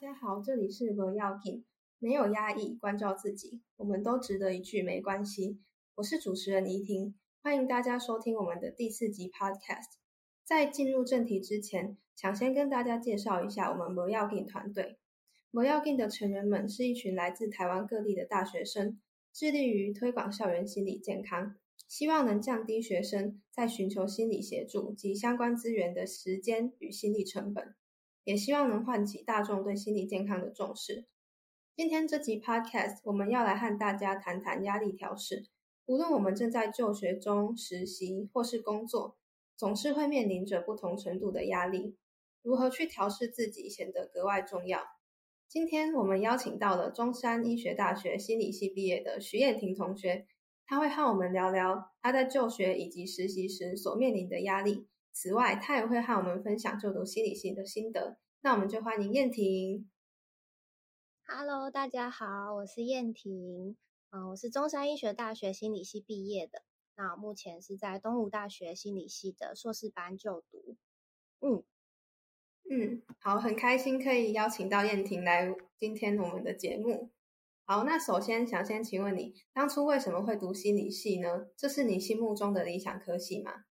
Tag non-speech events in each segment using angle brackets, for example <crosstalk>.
大家好，这里是罗耀品，没有压抑，关照自己，我们都值得一句没关系。我是主持人怡婷，欢迎大家收听我们的第四集 Podcast。在进入正题之前，想先跟大家介绍一下我们罗耀品团队。罗耀品的成员们是一群来自台湾各地的大学生，致力于推广校园心理健康，希望能降低学生在寻求心理协助及相关资源的时间与心理成本。也希望能唤起大众对心理健康的重视。今天这集 Podcast，我们要来和大家谈谈压力调试。无论我们正在就学中、实习或是工作，总是会面临着不同程度的压力。如何去调试自己，显得格外重要。今天我们邀请到了中山医学大学心理系毕业的徐燕婷同学，她会和我们聊聊她在就学以及实习时所面临的压力。此外，他也会和我们分享就读心理系的心得。那我们就欢迎燕婷。Hello，大家好，我是燕婷。嗯，我是中山医学大学心理系毕业的。那目前是在东吴大学心理系的硕士班就读。嗯嗯，好，很开心可以邀请到燕婷来今天我们的节目。好，那首先想先请问你，当初为什么会读心理系呢？这是你心目中的理想科系吗？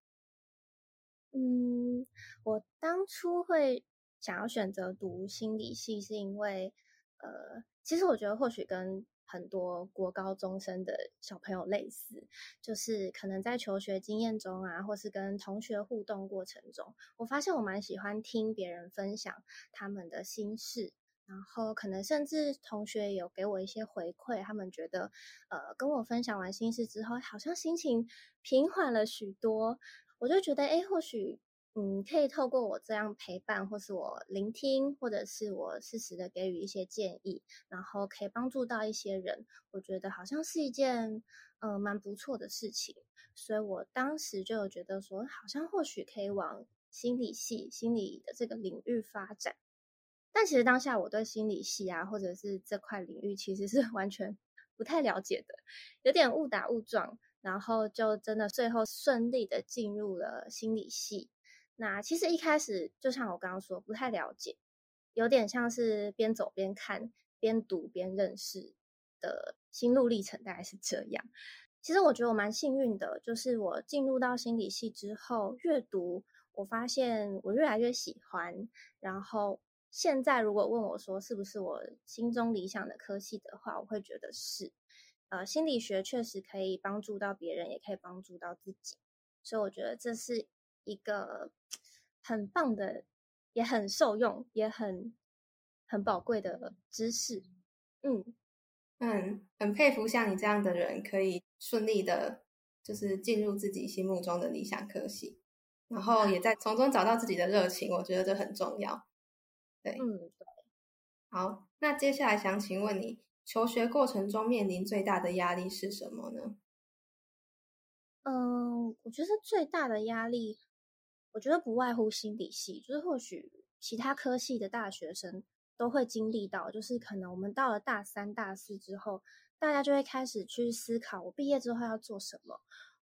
嗯，我当初会想要选择读心理系，是因为，呃，其实我觉得或许跟很多国高中生的小朋友类似，就是可能在求学经验中啊，或是跟同学互动过程中，我发现我蛮喜欢听别人分享他们的心事，然后可能甚至同学有给我一些回馈，他们觉得，呃，跟我分享完心事之后，好像心情平缓了许多。我就觉得，哎，或许，嗯，可以透过我这样陪伴，或是我聆听，或者是我适时的给予一些建议，然后可以帮助到一些人，我觉得好像是一件，呃，蛮不错的事情。所以我当时就有觉得说，好像或许可以往心理系、心理的这个领域发展。但其实当下我对心理系啊，或者是这块领域，其实是 <laughs> 完全不太了解的，有点误打误撞。然后就真的最后顺利的进入了心理系。那其实一开始就像我刚刚说，不太了解，有点像是边走边看、边读边认识的心路历程，大概是这样。其实我觉得我蛮幸运的，就是我进入到心理系之后，阅读我发现我越来越喜欢。然后现在如果问我说是不是我心中理想的科系的话，我会觉得是。呃，心理学确实可以帮助到别人，也可以帮助到自己，所以我觉得这是一个很棒的，也很受用，也很很宝贵的知识。嗯嗯，很佩服像你这样的人，可以顺利的，就是进入自己心目中的理想科系，然后也在从中找到自己的热情。我觉得这很重要。对，嗯，对。好，那接下来想请问你。求学过程中面临最大的压力是什么呢？嗯，我觉得最大的压力，我觉得不外乎心理系，就是或许其他科系的大学生都会经历到，就是可能我们到了大三、大四之后，大家就会开始去思考，我毕业之后要做什么？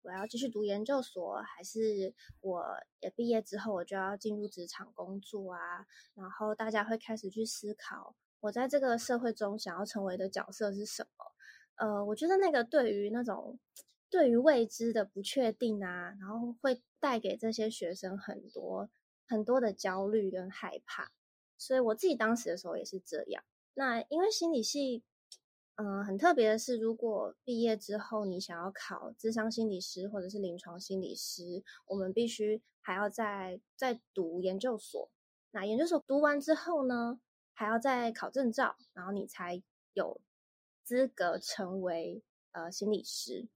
我要继续读研究所，还是我也毕业之后我就要进入职场工作啊？然后大家会开始去思考。我在这个社会中想要成为的角色是什么？呃，我觉得那个对于那种对于未知的不确定啊，然后会带给这些学生很多很多的焦虑跟害怕。所以我自己当时的时候也是这样。那因为心理系，嗯，很特别的是，如果毕业之后你想要考智商心理师或者是临床心理师，我们必须还要再再读研究所。那研究所读完之后呢？还要再考证照，然后你才有资格成为呃心理师。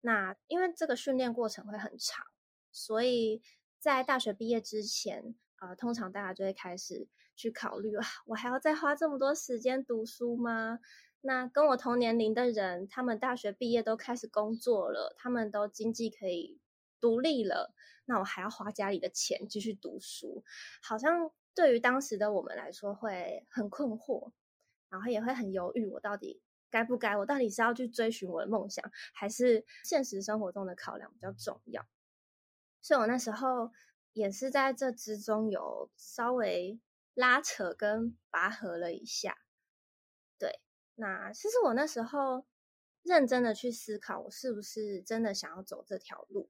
那因为这个训练过程会很长，所以在大学毕业之前，呃，通常大家就会开始去考虑啊，我还要再花这么多时间读书吗？那跟我同年龄的人，他们大学毕业都开始工作了，他们都经济可以独立了，那我还要花家里的钱继续读书，好像。对于当时的我们来说，会很困惑，然后也会很犹豫，我到底该不该？我到底是要去追寻我的梦想，还是现实生活中的考量比较重要？所以我那时候也是在这之中有稍微拉扯跟拔河了一下。对，那其实我那时候认真的去思考，我是不是真的想要走这条路？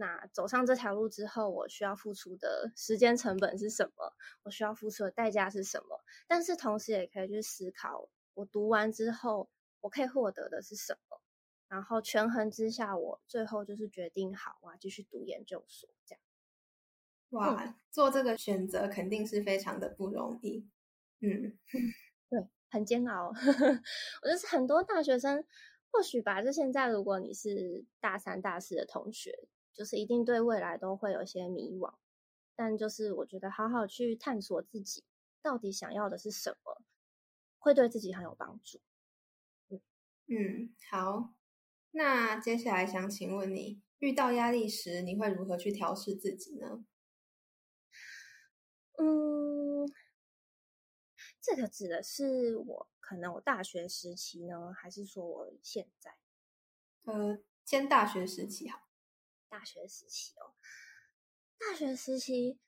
那走上这条路之后，我需要付出的时间成本是什么？我需要付出的代价是什么？但是同时也可以去思考，我读完之后，我可以获得的是什么？然后权衡之下，我最后就是决定好我要，继续读研究所这样。哇，做这个选择肯定是非常的不容易。嗯，对，很煎熬。<laughs> 我就是很多大学生，或许吧，就现在，如果你是大三、大四的同学。就是一定对未来都会有些迷惘，但就是我觉得好好去探索自己到底想要的是什么，会对自己很有帮助。嗯嗯，好，那接下来想请问你，遇到压力时你会如何去调试自己呢？嗯，这个指的是我可能我大学时期呢，还是说我现在？呃，先大学时期好。大学时期哦，大学时期，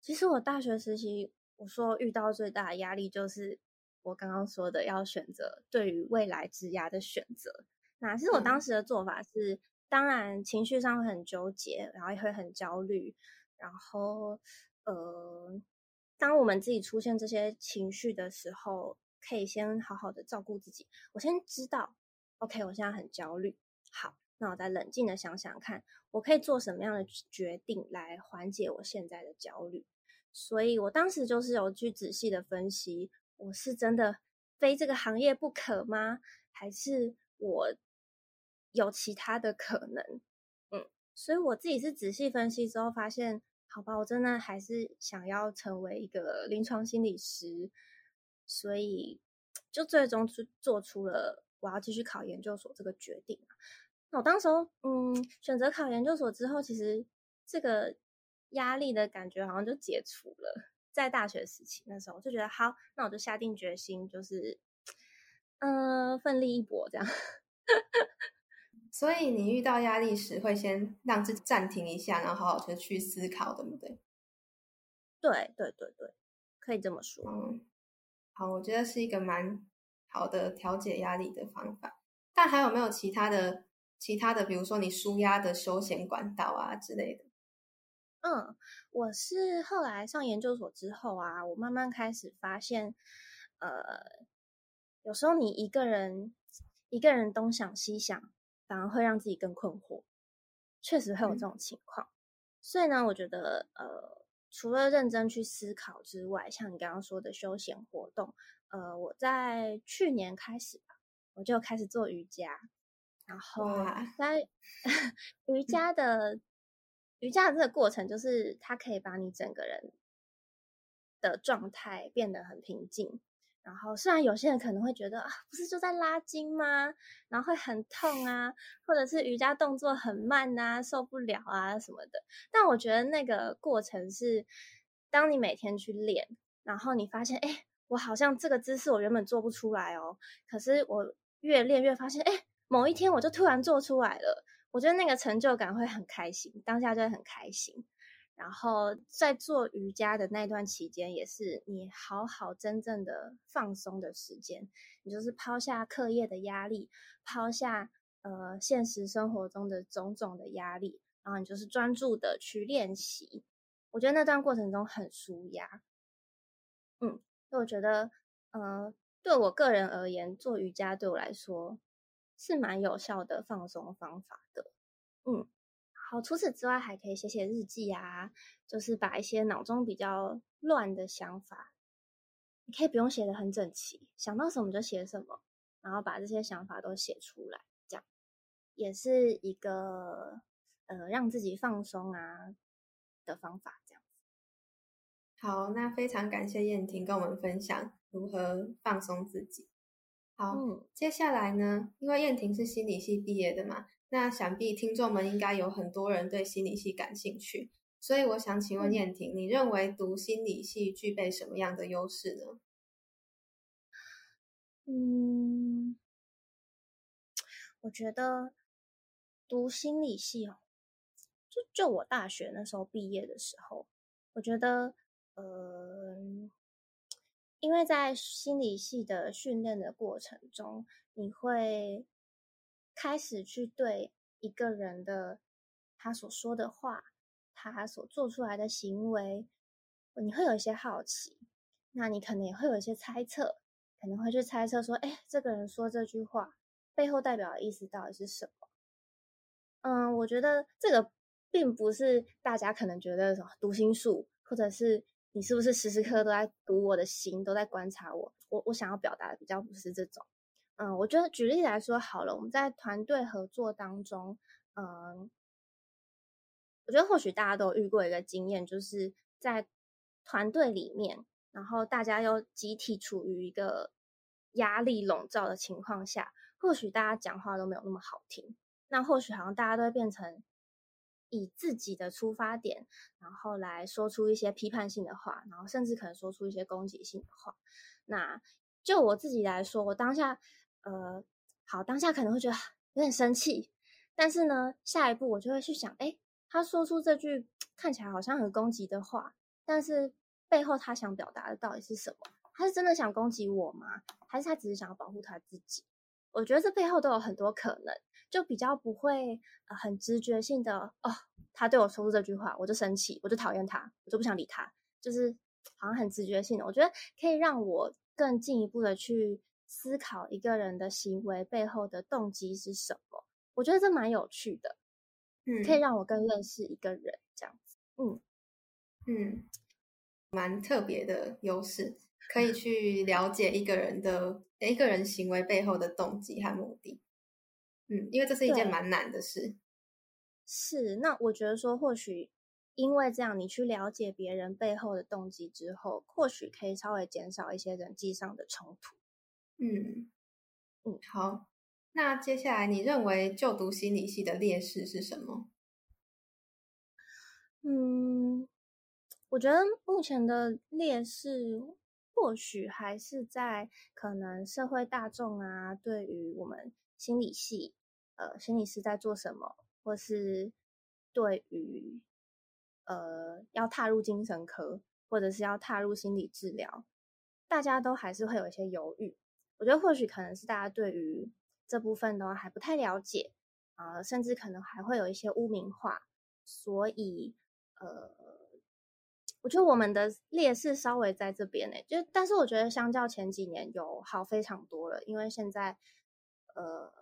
其实我大学时期，我说遇到最大的压力就是我刚刚说的要选择对于未来职涯的选择。那其实我当时的做法是，当然情绪上会很纠结，然后也会很焦虑。然后，呃，当我们自己出现这些情绪的时候，可以先好好的照顾自己。我先知道，OK，我现在很焦虑，好。那我再冷静的想想看，我可以做什么样的决定来缓解我现在的焦虑？所以我当时就是有去仔细的分析，我是真的非这个行业不可吗？还是我有其他的可能？嗯，所以我自己是仔细分析之后发现，好吧，我真的还是想要成为一个临床心理师，所以就最终去做出了我要继续考研究所这个决定。我当时候，嗯，选择考研究所之后，其实这个压力的感觉好像就解除了。在大学时期那时候，就觉得好，那我就下定决心，就是，嗯，奋力一搏这样。<laughs> 所以你遇到压力时，会先让自己暂停一下，然后好好的去思考，对不对？对对对对，可以这么说。嗯，好，我觉得是一个蛮好的调节压力的方法。但还有没有其他的？其他的，比如说你舒压的休闲管道啊之类的。嗯，我是后来上研究所之后啊，我慢慢开始发现，呃，有时候你一个人一个人东想西想，反而会让自己更困惑。确实会有这种情况。所以呢，我觉得，呃，除了认真去思考之外，像你刚刚说的休闲活动，呃，我在去年开始吧，我就开始做瑜伽。然后在 <laughs> 瑜伽的瑜伽的这个过程，就是它可以把你整个人的状态变得很平静。然后虽然有些人可能会觉得啊，不是就在拉筋吗？然后会很痛啊，或者是瑜伽动作很慢啊，受不了啊什么的。但我觉得那个过程是，当你每天去练，然后你发现，哎，我好像这个姿势我原本做不出来哦，可是我越练越发现，哎。某一天我就突然做出来了，我觉得那个成就感会很开心，当下就会很开心。然后在做瑜伽的那段期间，也是你好好真正的放松的时间，你就是抛下课业的压力，抛下呃现实生活中的种种的压力，然后你就是专注的去练习。我觉得那段过程中很舒压。嗯，我觉得呃对我个人而言，做瑜伽对我来说。是蛮有效的放松方法的，嗯，好。除此之外，还可以写写日记啊，就是把一些脑中比较乱的想法，你可以不用写的很整齐，想到什么就写什么，然后把这些想法都写出来，这样也是一个呃让自己放松啊的方法。这样好，那非常感谢燕婷跟我们分享如何放松自己。好，接下来呢？因为燕婷是心理系毕业的嘛，那想必听众们应该有很多人对心理系感兴趣，所以我想请问燕婷，你认为读心理系具备什么样的优势呢？嗯，我觉得读心理系哦，就就我大学那时候毕业的时候，我觉得，呃，因为在心理系的训练的过程中，你会开始去对一个人的他所说的话，他所做出来的行为，你会有一些好奇，那你可能也会有一些猜测，可能会去猜测说，哎，这个人说这句话。背后代表的意思到底是什么？嗯，我觉得这个并不是大家可能觉得什么读心术，或者是你是不是时时刻刻都在读我的心，都在观察我。我我想要表达的比较不是这种。嗯，我觉得举例来说好了，我们在团队合作当中，嗯，我觉得或许大家都遇过一个经验，就是在团队里面，然后大家又集体处于一个压力笼罩的情况下。或许大家讲话都没有那么好听，那或许好像大家都会变成以自己的出发点，然后来说出一些批判性的话，然后甚至可能说出一些攻击性的话。那就我自己来说，我当下呃，好，当下可能会觉得有点生气，但是呢，下一步我就会去想，哎，他说出这句看起来好像很攻击的话，但是背后他想表达的到底是什么？他是真的想攻击我吗？还是他只是想要保护他自己？我觉得这背后都有很多可能，就比较不会呃很直觉性的哦，他对我说出这句话，我就生气，我就讨厌他，我就不想理他，就是好像很直觉性的。我觉得可以让我更进一步的去思考一个人的行为背后的动机是什么。我觉得这蛮有趣的，嗯，可以让我更认识一个人这样子，嗯嗯，蛮特别的优势。可以去了解一个人的一个人行为背后的动机和目的，嗯，因为这是一件蛮难的事。是，那我觉得说，或许因为这样，你去了解别人背后的动机之后，或许可以稍微减少一些人际上的冲突。嗯嗯，好，那接下来你认为就读心理系的劣势是什么？嗯，我觉得目前的劣势。或许还是在可能社会大众啊，对于我们心理系，呃，心理师在做什么，或是对于呃要踏入精神科，或者是要踏入心理治疗，大家都还是会有一些犹豫。我觉得或许可能是大家对于这部分的话还不太了解啊，甚至可能还会有一些污名化，所以呃。我觉得我们的劣势稍微在这边呢，就但是我觉得相较前几年有好非常多了，因为现在呃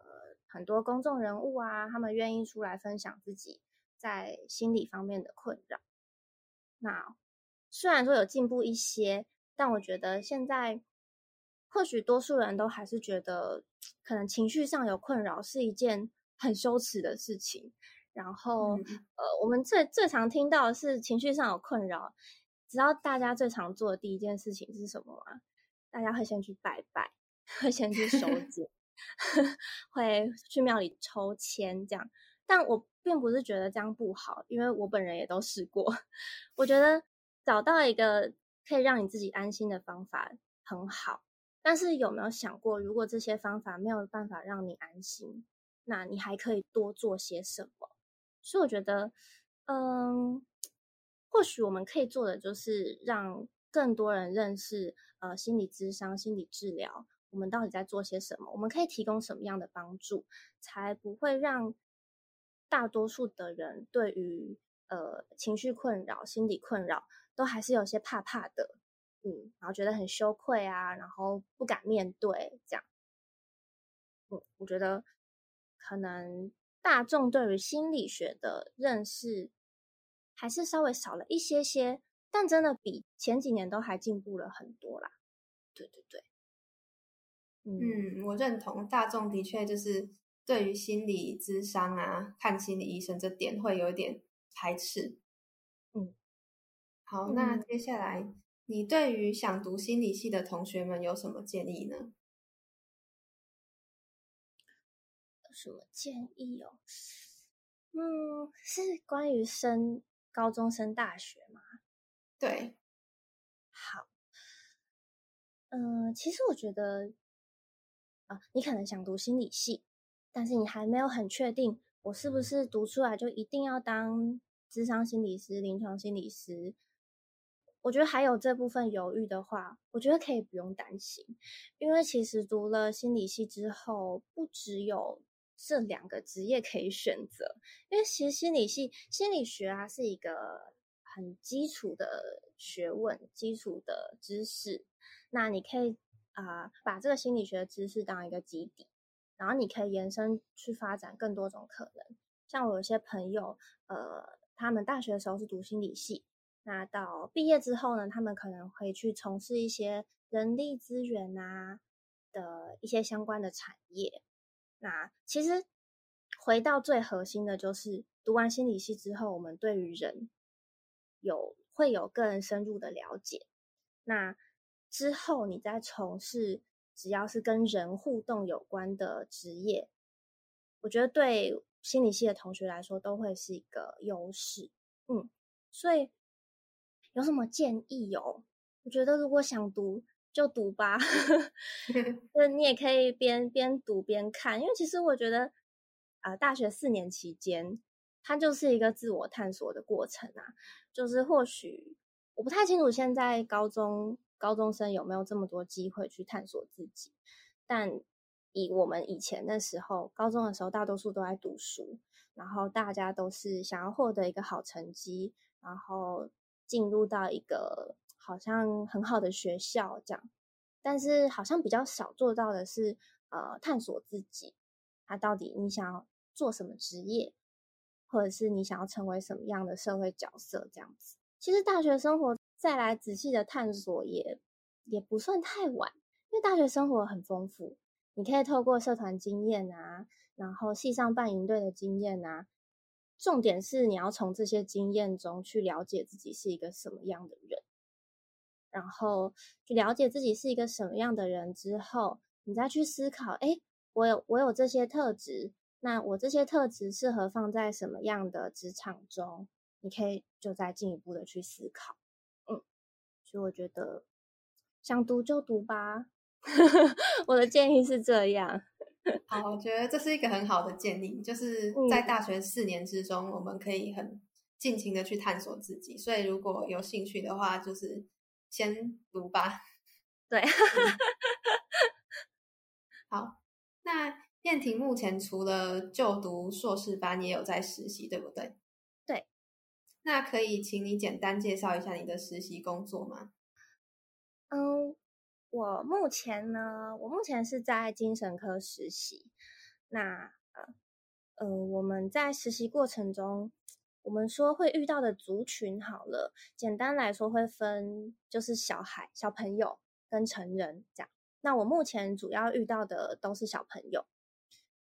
很多公众人物啊，他们愿意出来分享自己在心理方面的困扰。那虽然说有进步一些，但我觉得现在或许多数人都还是觉得，可能情绪上有困扰是一件很羞耻的事情。然后，呃，我们最最常听到的是情绪上有困扰，知道大家最常做的第一件事情是什么吗？大家会先去拜拜，会先去收 <laughs> 紧，会去庙里抽签这样。但我并不是觉得这样不好，因为我本人也都试过。我觉得找到一个可以让你自己安心的方法很好。但是有没有想过，如果这些方法没有办法让你安心，那你还可以多做些什么？所以我觉得，嗯，或许我们可以做的就是让更多人认识，呃，心理咨商、心理治疗，我们到底在做些什么？我们可以提供什么样的帮助，才不会让大多数的人对于呃情绪困扰、心理困扰都还是有些怕怕的，嗯，然后觉得很羞愧啊，然后不敢面对这样，嗯，我觉得可能。大众对于心理学的认识还是稍微少了一些些，但真的比前几年都还进步了很多啦。对对对，嗯，我认同，大众的确就是对于心理咨商啊、看心理医生这点会有一点排斥。嗯，好，那接下来你对于想读心理系的同学们有什么建议呢？什么建议哦？嗯，是关于升高中升大学吗？对，好。嗯，其实我觉得啊，你可能想读心理系，但是你还没有很确定，我是不是读出来就一定要当智商心理师、临床心理师？我觉得还有这部分犹豫的话，我觉得可以不用担心，因为其实读了心理系之后，不只有这两个职业可以选择，因为其实心理系心理学啊是一个很基础的学问、基础的知识，那你可以啊把这个心理学知识当一个基底。然后你可以延伸去发展更多种可能，像我有些朋友，呃，他们大学的时候是读心理系，那到毕业之后呢，他们可能会去从事一些人力资源啊的一些相关的产业。那其实回到最核心的就是，读完心理系之后，我们对于人有会有更深入的了解。那之后你再从事。只要是跟人互动有关的职业，我觉得对心理系的同学来说都会是一个优势。嗯，所以有什么建议哦？我觉得如果想读就读吧，<laughs> <laughs> 那你也可以边边读边看，因为其实我觉得啊，大学四年期间，它就是一个自我探索的过程啊。就是或许我不太清楚现在高中。高中生有没有这么多机会去探索自己？但以我们以前的时候，高中的时候，大多数都在读书，然后大家都是想要获得一个好成绩，然后进入到一个好像很好的学校这样。但是好像比较少做到的是，呃，探索自己，他到底你想要做什么职业，或者是你想要成为什么样的社会角色这样子。其实大学生活。再来仔细的探索也也不算太晚，因为大学生活很丰富，你可以透过社团经验啊，然后系上办营队的经验啊，重点是你要从这些经验中去了解自己是一个什么样的人，然后去了解自己是一个什么样的人之后，你再去思考，哎，我有我有这些特质，那我这些特质适合放在什么样的职场中？你可以就再进一步的去思考。所以我觉得想读就读吧，<laughs> 我的建议是这样。好，我觉得这是一个很好的建议，就是在大学四年之中，我们可以很尽情的去探索自己。所以如果有兴趣的话，就是先读吧。对，<laughs> 好。那燕婷目前除了就读硕士班，也有在实习，对不对？那可以请你简单介绍一下你的实习工作吗？嗯，我目前呢，我目前是在精神科实习。那呃，我们在实习过程中，我们说会遇到的族群，好了，简单来说会分就是小孩、小朋友跟成人这样。那我目前主要遇到的都是小朋友。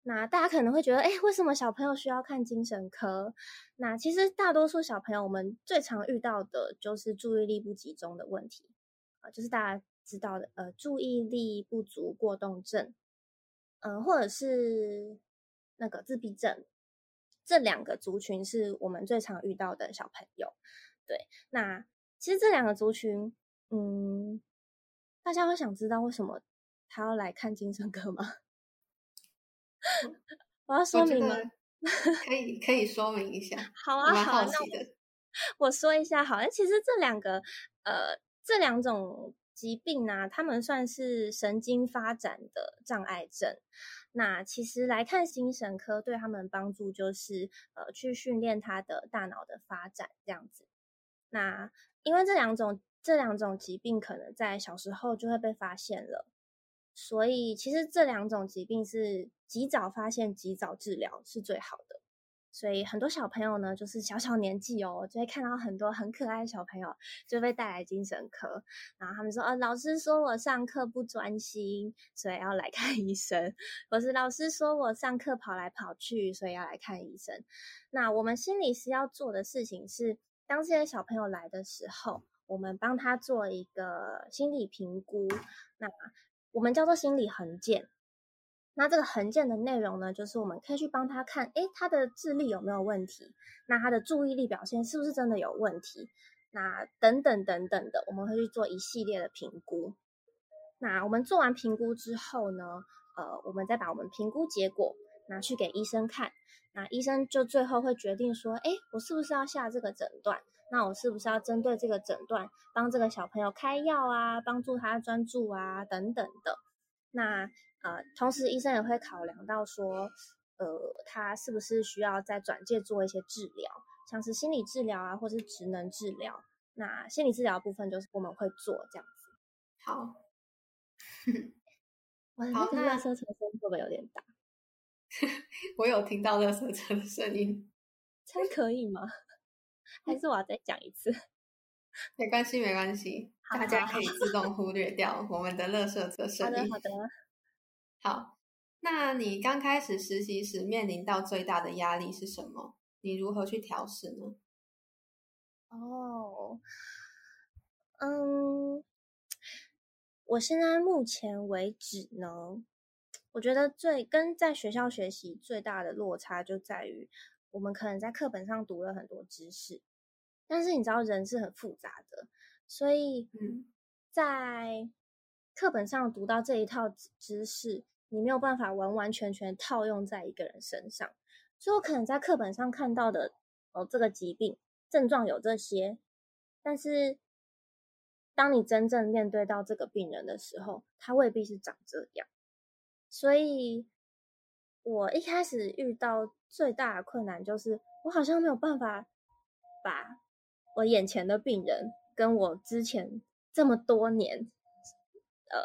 那大家可能会觉得，哎，为什么小朋友需要看精神科？那其实大多数小朋友，我们最常遇到的就是注意力不集中的问题啊，就是大家知道的，呃，注意力不足过动症，嗯，或者是那个自闭症，这两个族群是我们最常遇到的小朋友。对，那其实这两个族群，嗯，大家会想知道为什么他要来看精神科吗？<laughs> 我要说明吗？可以，可以说明一下。好啊，好，那我说一下。好，那其实这两个，呃，这两种疾病呢，他们算是神经发展的障碍症。那其实来看精神科，对他们帮助就是，呃，去训练他的大脑的发展这样子。那因为这两种这两种疾病，可能在小时候就会被发现了。所以，其实这两种疾病是及早发现、及早治疗是最好的。所以，很多小朋友呢，就是小小年纪哦，就会看到很多很可爱的小朋友就被带来精神科，然后他们说：“呃，老师说我上课不专心，所以要来看医生；或是老师说我上课跑来跑去，所以要来看医生。”那我们心理师要做的事情是，当这些小朋友来的时候，我们帮他做一个心理评估。那我们叫做心理横件，那这个横件的内容呢，就是我们可以去帮他看，诶，他的智力有没有问题？那他的注意力表现是不是真的有问题？那等等等等的，我们会去做一系列的评估。那我们做完评估之后呢，呃，我们再把我们评估结果拿去给医生看，那医生就最后会决定说，哎，我是不是要下这个诊断？那我是不是要针对这个诊断帮这个小朋友开药啊，帮助他专注啊等等的？那呃，同时医生也会考量到说，呃，他是不是需要在转介做一些治疗，像是心理治疗啊，或是职能治疗。那心理治疗部分就是我们会做这样子。好，<laughs> 我的那个热车车声会不会有点大？<laughs> 我有听到热车车的声音，这可以吗？还是我要再讲一次？<laughs> 没关系，没关系，大家可以自动忽略掉我们的乐色车声音。好的，好的。好，那你刚开始实习时面临到最大的压力是什么？你如何去调试呢？哦，嗯，我现在目前为止呢，我觉得最跟在学校学习最大的落差就在于，我们可能在课本上读了很多知识，但是你知道人是很复杂的，所以在课本上读到这一套知识，你没有办法完完全全套用在一个人身上，所以我可能在课本上看到的哦，这个疾病。症状有这些，但是当你真正面对到这个病人的时候，他未必是长这样。所以，我一开始遇到最大的困难就是，我好像没有办法把我眼前的病人跟我之前这么多年，呃，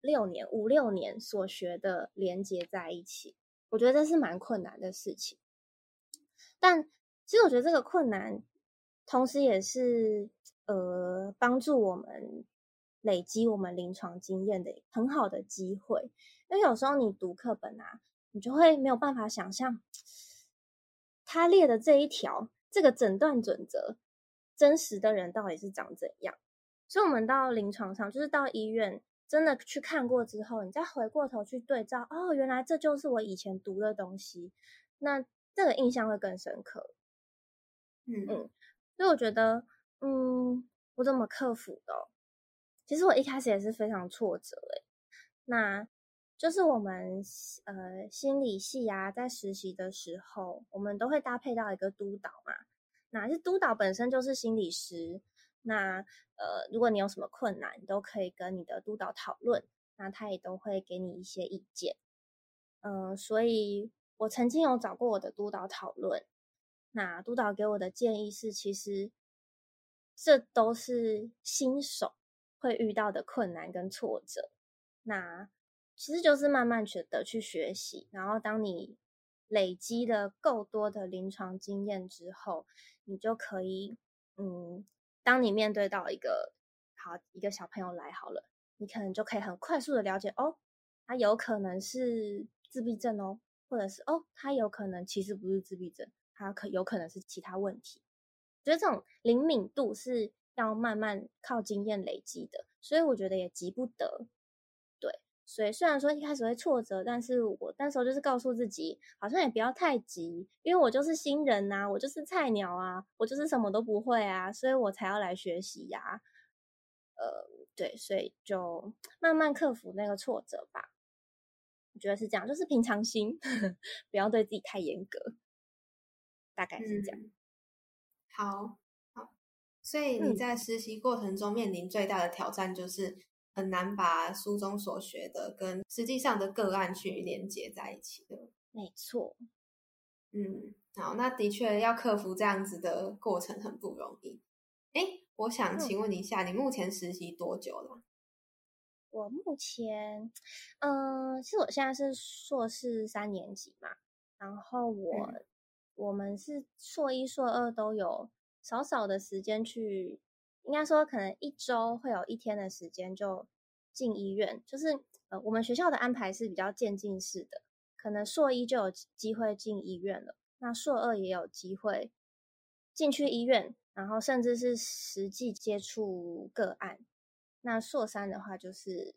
六年五六年所学的连接在一起。我觉得这是蛮困难的事情。但其实，我觉得这个困难。同时，也是呃帮助我们累积我们临床经验的很好的机会。因为有时候你读课本啊，你就会没有办法想象他列的这一条这个诊断准则，真实的人到底是长怎样。所以，我们到临床上，就是到医院真的去看过之后，你再回过头去对照，哦，原来这就是我以前读的东西，那这个印象会更深刻。嗯嗯。所以我觉得，嗯，我怎么克服的？其实我一开始也是非常挫折诶。那就是我们呃心理系啊，在实习的时候，我们都会搭配到一个督导嘛。那是督导本身就是心理师。那呃，如果你有什么困难，都可以跟你的督导讨论，那他也都会给你一些意见。嗯，所以我曾经有找过我的督导讨论。那督导给我的建议是，其实这都是新手会遇到的困难跟挫折。那其实就是慢慢去的去学习，然后当你累积了够多的临床经验之后，你就可以，嗯，当你面对到一个好一个小朋友来好了，你可能就可以很快速的了解，哦，他有可能是自闭症哦，或者是哦，他有可能其实不是自闭症。他可有可能是其他问题，觉得这种灵敏度是要慢慢靠经验累积的，所以我觉得也急不得。对，所以虽然说一开始会挫折，但是我那时候就是告诉自己，好像也不要太急，因为我就是新人呐，我就是菜鸟啊，我就是什么都不会啊，所以我才要来学习呀。呃，对，所以就慢慢克服那个挫折吧。我觉得是这样，就是平常心，<laughs> 不要对自己太严格。大概是这样。好，好，所以你在实习过程中面临最大的挑战，就是很难把书中所学的跟实际上的个案去连接在一起的。没错。嗯，好，那的确要克服这样子的过程很不容易。哎，我想请问一下，你目前实习多久了？我目前，嗯，其实我现在是硕士三年级嘛，然后我。我们是硕一、硕二都有少少的时间去，应该说可能一周会有一天的时间就进医院，就是呃，我们学校的安排是比较渐进式的，可能硕一就有机会进医院了，那硕二也有机会进去医院，然后甚至是实际接触个案，那硕三的话就是。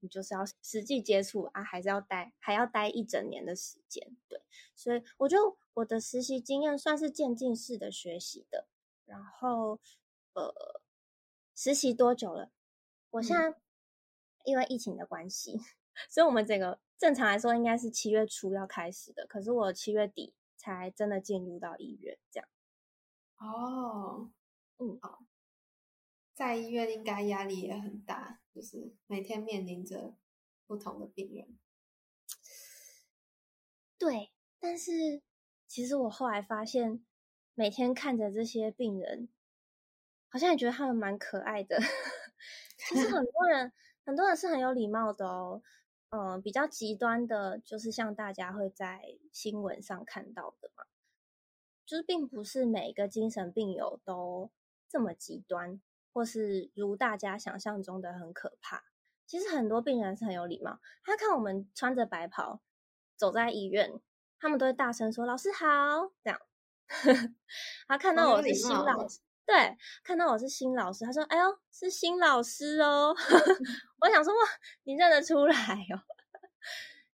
你就是要实际接触啊，还是要待，还要待一整年的时间，对。所以我觉得我的实习经验算是渐进式的学习的。然后，呃，实习多久了？我现在因为疫情的关系，<laughs> 所以我们整个正常来说应该是七月初要开始的，可是我七月底才真的进入到医院，这样。哦，嗯，好，在医院应该压力也很大，就是每天面临着不同的病人。<sniffs> 对，但是其实我后来发现，每天看着这些病人，好像也觉得他们蛮可爱的。<laughs> 其实很 <laughs> 多人，很多人是很有礼貌的哦。嗯，比较极端的，就是像大家会在新闻上看到的嘛，就是并不是每个精神病友都这么极端，或是如大家想象中的很可怕。其实很多病人是很有礼貌，他看我们穿着白袍走在医院，他们都会大声说“老师好”这样。<laughs> 他看到我是新老师。对，看到我是新老师，他说：“哎呦，是新老师哦。<laughs> ”我想说：“哇，你认得出来哦？”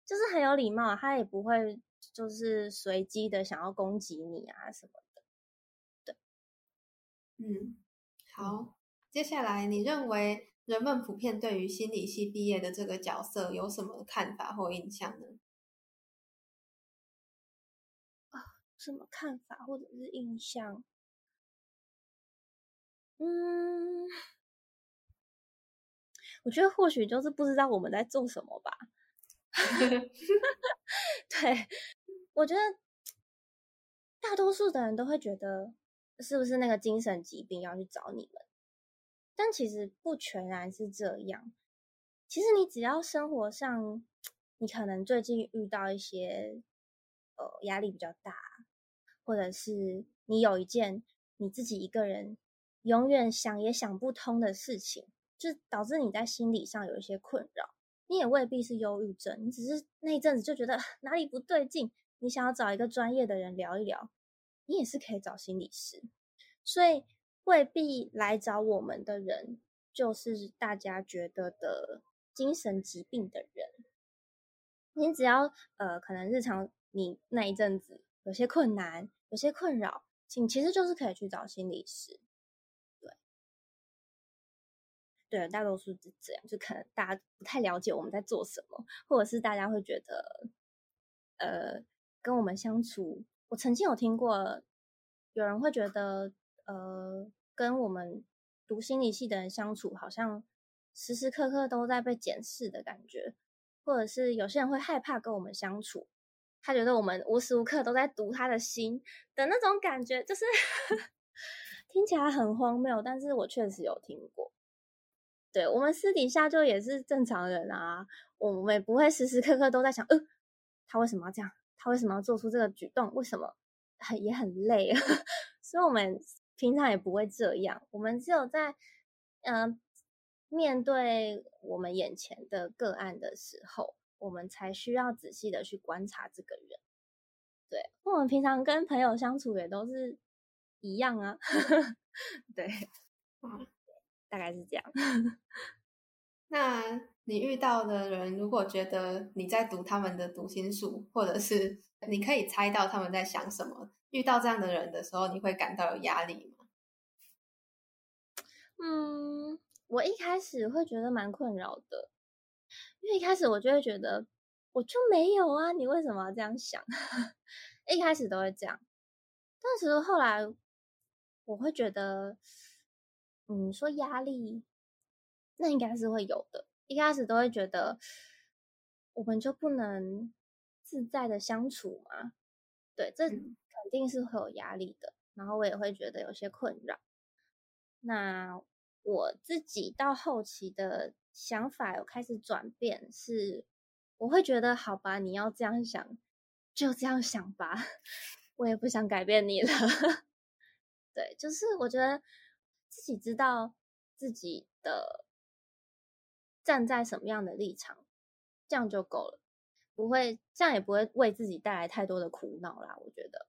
就是很有礼貌，他也不会就是随机的想要攻击你啊什么的。对，嗯，好，接下来你认为人们普遍对于心理系毕业的这个角色有什么看法或印象呢？啊，什么看法或者是印象？嗯，我觉得或许就是不知道我们在做什么吧。<laughs> 对，我觉得大多数的人都会觉得是不是那个精神疾病要去找你们，但其实不全然是这样。其实你只要生活上，你可能最近遇到一些呃压力比较大，或者是你有一件你自己一个人。永远想也想不通的事情，就导致你在心理上有一些困扰。你也未必是忧郁症，你只是那一阵子就觉得哪里不对劲，你想要找一个专业的人聊一聊，你也是可以找心理师。所以未必来找我们的人，就是大家觉得的精神疾病的人。你只要呃，可能日常你那一阵子有些困难，有些困扰，请其实就是可以去找心理师。对，大多数是这样，就可能大家不太了解我们在做什么，或者是大家会觉得，呃，跟我们相处，我曾经有听过有人会觉得，呃，跟我们读心理系的人相处，好像时时刻刻都在被检视的感觉，或者是有些人会害怕跟我们相处，他觉得我们无时无刻都在读他的心的那种感觉，就是 <laughs> 听起来很荒谬，但是我确实有听过。对我们私底下就也是正常人啊，我们也不会时时刻刻都在想，呃，他为什么要这样？他为什么要做出这个举动？为什么很也很累啊？<laughs> 所以我们平常也不会这样。我们只有在嗯面对我们眼前的个案的时候，我们才需要仔细的去观察这个人。对，我们平常跟朋友相处也都是一样啊。<laughs> 对，大概是这样。<laughs> 那你遇到的人，如果觉得你在读他们的读心术，或者是你可以猜到他们在想什么，遇到这样的人的时候，你会感到有压力吗？嗯，我一开始会觉得蛮困扰的，因为一开始我就会觉得我就没有啊，你为什么要这样想？<laughs> 一开始都会这样，但是后来我会觉得。嗯，说压力，那应该是会有的。一开始都会觉得，我们就不能自在的相处吗？对，这肯定是会有压力的。然后我也会觉得有些困扰。那我自己到后期的想法有开始转变，是我会觉得，好吧，你要这样想，就这样想吧，<laughs> 我也不想改变你了。<laughs> 对，就是我觉得。自己知道自己的站在什么样的立场，这样就够了，不会这样也不会为自己带来太多的苦恼啦。我觉得，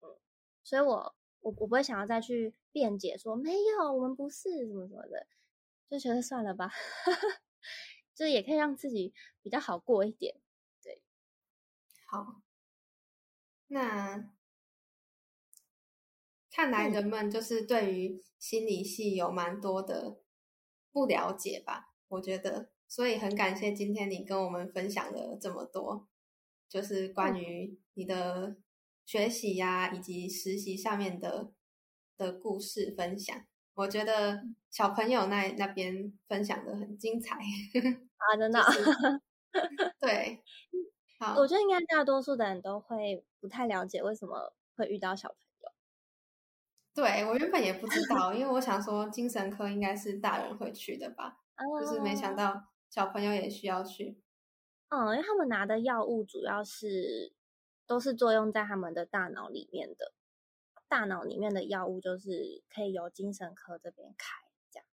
嗯，所以我我我不会想要再去辩解说没有，我们不是什么什么的，就觉得算了吧，<laughs> 就也可以让自己比较好过一点。对，好，那。看来人们就是对于心理系有蛮多的不了解吧？我觉得所以很感谢今天你跟我们分享了这么多，就是关于你的学习呀，以及实习上面的的故事分享。我觉得小朋友那那边分享的很精彩 <laughs> 啊，真的。<laughs> 对，好，我觉得应该大多数的人都会不太了解为什么会遇到小朋友。对我原本也不知道，因为我想说精神科应该是大人会去的吧，就是没想到小朋友也需要去。嗯，因为他们拿的药物主要是都是作用在他们的大脑里面的。大脑里面的药物就是可以由精神科这边开，这样。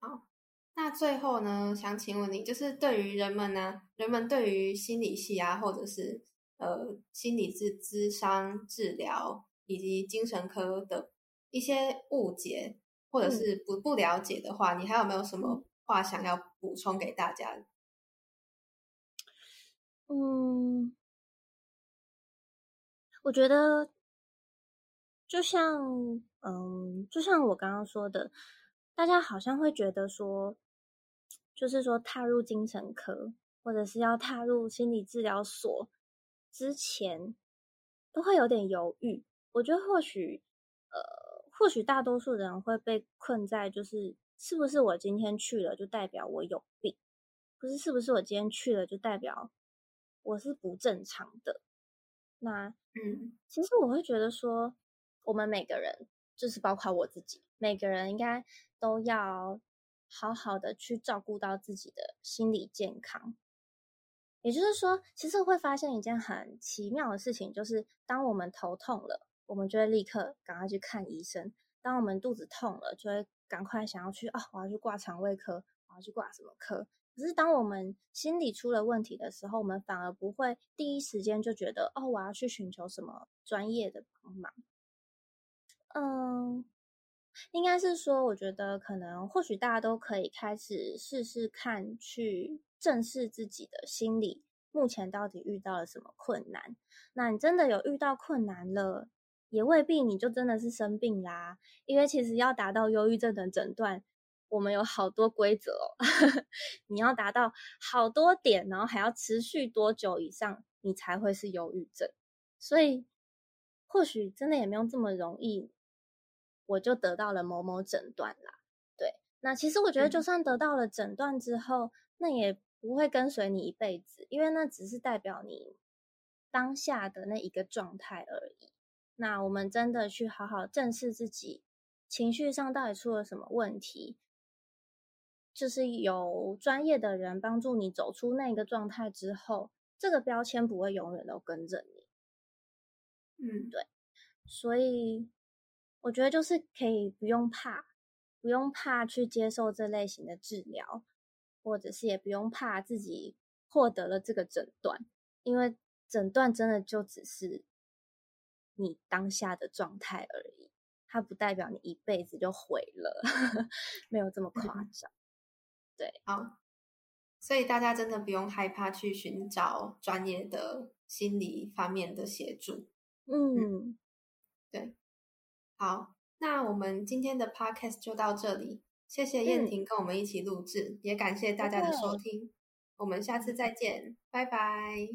好，那最后呢，想请问你，就是对于人们呢，人们对于心理系啊，或者是呃心理治智商治疗以及精神科的一些误解，或者是不不了解的话，你还有没有什么话想要补充给大家？嗯，我觉得。就像，嗯，就像我刚刚说的，大家好像会觉得说，就是说踏入精神科或者是要踏入心理治疗所之前，都会有点犹豫。我觉得或许，呃，或许大多数人会被困在，就是是不是我今天去了就代表我有病，不是是不是我今天去了就代表我是不正常的？那，嗯，其实我会觉得说。我们每个人，就是包括我自己，每个人应该都要好好的去照顾到自己的心理健康。也就是说，其实会发现一件很奇妙的事情，就是当我们头痛了，我们就会立刻赶快去看医生；当我们肚子痛了，就会赶快想要去啊，我要去挂肠胃科，我要去挂什么科。可是当我们心理出了问题的时候，我们反而不会第一时间就觉得哦，我要去寻求什么专业的帮忙。嗯，应该是说，我觉得可能或许大家都可以开始试试看，去正视自己的心理，目前到底遇到了什么困难。那你真的有遇到困难了，也未必你就真的是生病啦。因为其实要达到忧郁症的诊断，我们有好多规则哦。<laughs> 你要达到好多点，然后还要持续多久以上，你才会是忧郁症。所以或许真的也没有这么容易。我就得到了某某诊断啦，对，那其实我觉得，就算得到了诊断之后，那也不会跟随你一辈子，因为那只是代表你当下的那一个状态而已。那我们真的去好好正视自己情绪上到底出了什么问题，就是有专业的人帮助你走出那个状态之后，这个标签不会永远都跟着你。嗯，对，所以。我觉得就是可以不用怕，不用怕去接受这类型的治疗，或者是也不用怕自己获得了这个诊断，因为诊断真的就只是你当下的状态而已，它不代表你一辈子就毁了，<laughs> 没有这么夸张。对，好，所以大家真的不用害怕去寻找专业的心理方面的协助。嗯，对。好，那我们今天的 podcast 就到这里。谢谢燕婷跟我们一起录制，也感谢大家的收听。我们下次再见，拜拜。